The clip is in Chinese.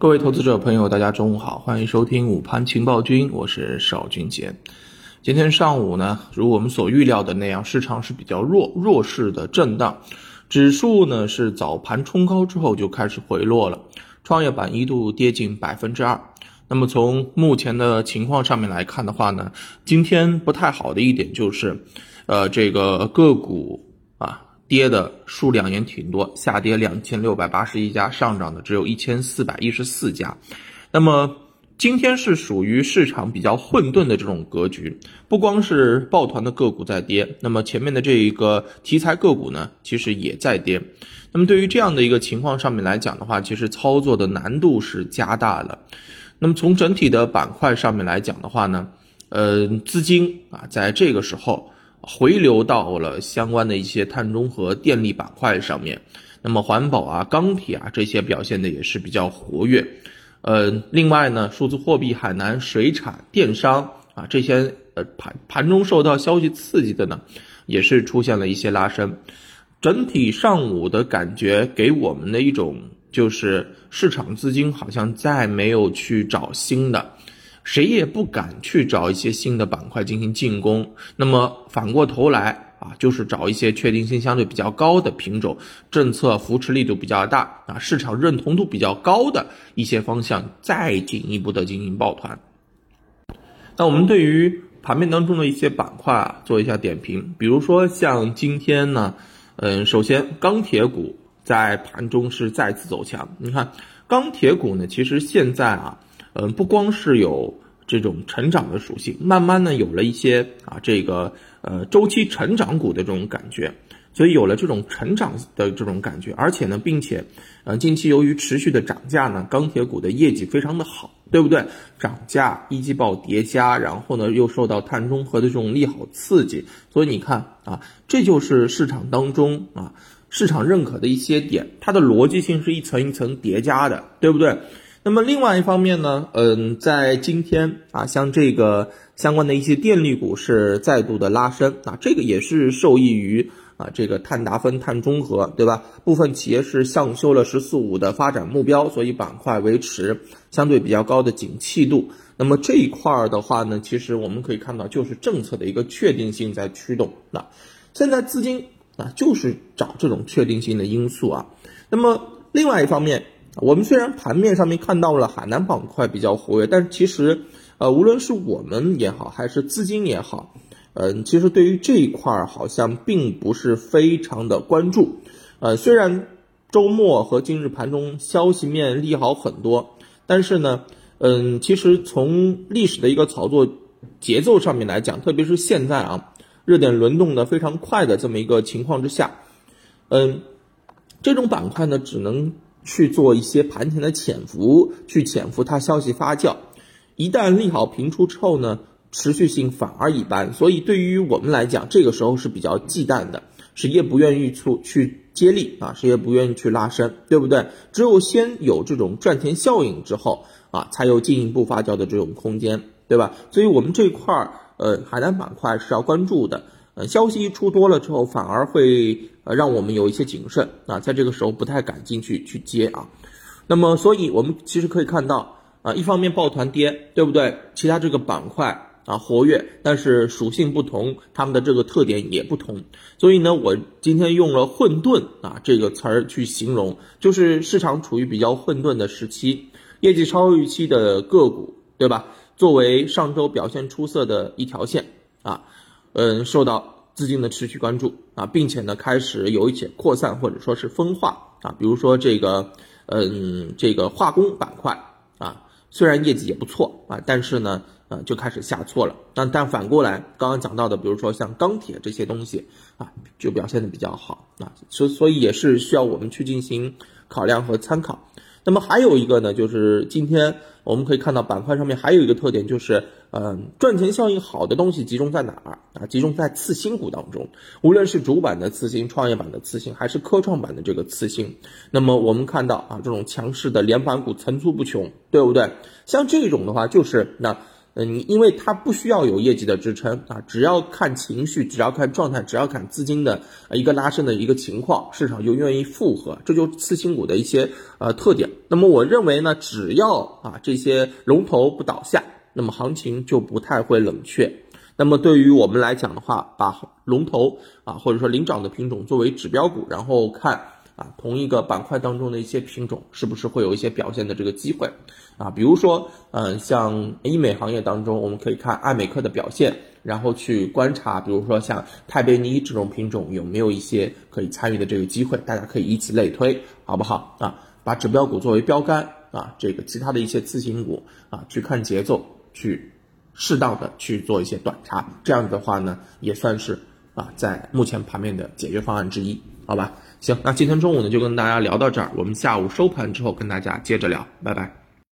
各位投资者朋友，大家中午好，欢迎收听午盘情报君，我是邵军杰。今天上午呢，如我们所预料的那样，市场是比较弱弱势的震荡，指数呢是早盘冲高之后就开始回落了，创业板一度跌近百分之二。那么从目前的情况上面来看的话呢，今天不太好的一点就是，呃，这个个股啊。跌的数量也挺多，下跌两千六百八十一家，上涨的只有一千四百一十四家。那么今天是属于市场比较混沌的这种格局，不光是抱团的个股在跌，那么前面的这一个题材个股呢，其实也在跌。那么对于这样的一个情况上面来讲的话，其实操作的难度是加大了。那么从整体的板块上面来讲的话呢，呃，资金啊，在这个时候。回流到了相关的一些碳中和电力板块上面，那么环保啊、钢铁啊这些表现的也是比较活跃。呃，另外呢，数字货币、海南水产、电商啊这些呃盘盘中受到消息刺激的呢，也是出现了一些拉升。整体上午的感觉给我们的一种就是市场资金好像再没有去找新的。谁也不敢去找一些新的板块进行进攻，那么反过头来啊，就是找一些确定性相对比较高的品种，政策扶持力度比较大啊，市场认同度比较高的一些方向，再进一步的进行抱团。那我们对于盘面当中的一些板块啊，做一下点评，比如说像今天呢，嗯，首先钢铁股在盘中是再次走强，你看钢铁股呢，其实现在啊。嗯，不光是有这种成长的属性，慢慢呢有了一些啊这个呃周期成长股的这种感觉，所以有了这种成长的这种感觉，而且呢，并且呃近期由于持续的涨价呢，钢铁股的业绩非常的好，对不对？涨价一季报叠加，然后呢又受到碳中和的这种利好刺激，所以你看啊，这就是市场当中啊市场认可的一些点，它的逻辑性是一层一层叠加的，对不对？那么另外一方面呢，嗯，在今天啊，像这个相关的一些电力股是再度的拉升啊，这个也是受益于啊这个碳达峰、碳中和，对吧？部分企业是向修了“十四五”的发展目标，所以板块维持相对比较高的景气度。那么这一块儿的话呢，其实我们可以看到，就是政策的一个确定性在驱动。那现在资金啊，就是找这种确定性的因素啊。那么另外一方面。我们虽然盘面上面看到了海南板块比较活跃，但是其实，呃，无论是我们也好，还是资金也好，嗯，其实对于这一块儿好像并不是非常的关注。呃，虽然周末和今日盘中消息面利好很多，但是呢，嗯，其实从历史的一个炒作节奏上面来讲，特别是现在啊，热点轮动的非常快的这么一个情况之下，嗯，这种板块呢，只能。去做一些盘前的潜伏，去潜伏它消息发酵，一旦利好频出之后呢，持续性反而一般，所以对于我们来讲，这个时候是比较忌惮的，谁也不愿意去去接力啊，谁也不愿意去拉升，对不对？只有先有这种赚钱效应之后啊，才有进一步发酵的这种空间，对吧？所以我们这块儿，呃，海南板块是要关注的。呃，消息一出多了之后，反而会呃让我们有一些谨慎啊，在这个时候不太敢进去去接啊。那么，所以我们其实可以看到啊，一方面抱团跌，对不对？其他这个板块啊活跃，但是属性不同，它们的这个特点也不同。所以呢，我今天用了混沌啊这个词儿去形容，就是市场处于比较混沌的时期，业绩超预期的个股，对吧？作为上周表现出色的一条线啊。嗯，受到资金的持续关注啊，并且呢，开始有一些扩散或者说是分化啊，比如说这个，嗯，这个化工板块啊，虽然业绩也不错啊，但是呢，呃，就开始下挫了。那但反过来，刚刚讲到的，比如说像钢铁这些东西啊，就表现的比较好啊，所所以也是需要我们去进行考量和参考。那么还有一个呢，就是今天我们可以看到板块上面还有一个特点，就是嗯，赚钱效应好的东西集中在哪儿啊？集中在次新股当中，无论是主板的次新、创业板的次新，还是科创板的这个次新。那么我们看到啊，这种强势的连板股层出不穷，对不对？像这种的话，就是那。嗯，因为它不需要有业绩的支撑啊，只要看情绪，只要看状态，只要看资金的一个拉升的一个情况，市场就愿意复合，这就次新股的一些呃特点。那么我认为呢，只要啊这些龙头不倒下，那么行情就不太会冷却。那么对于我们来讲的话，把龙头啊或者说领涨的品种作为指标股，然后看。啊，同一个板块当中的一些品种，是不是会有一些表现的这个机会啊？比如说，嗯，像医美行业当中，我们可以看爱美克的表现，然后去观察，比如说像泰贝尼这种品种有没有一些可以参与的这个机会，大家可以以此类推，好不好啊？把指标股作为标杆啊，这个其他的一些次新股啊，去看节奏，去适当的去做一些短差，这样子的话呢，也算是啊，在目前盘面的解决方案之一。好吧，行，那今天中午呢就跟大家聊到这儿，我们下午收盘之后跟大家接着聊，拜拜。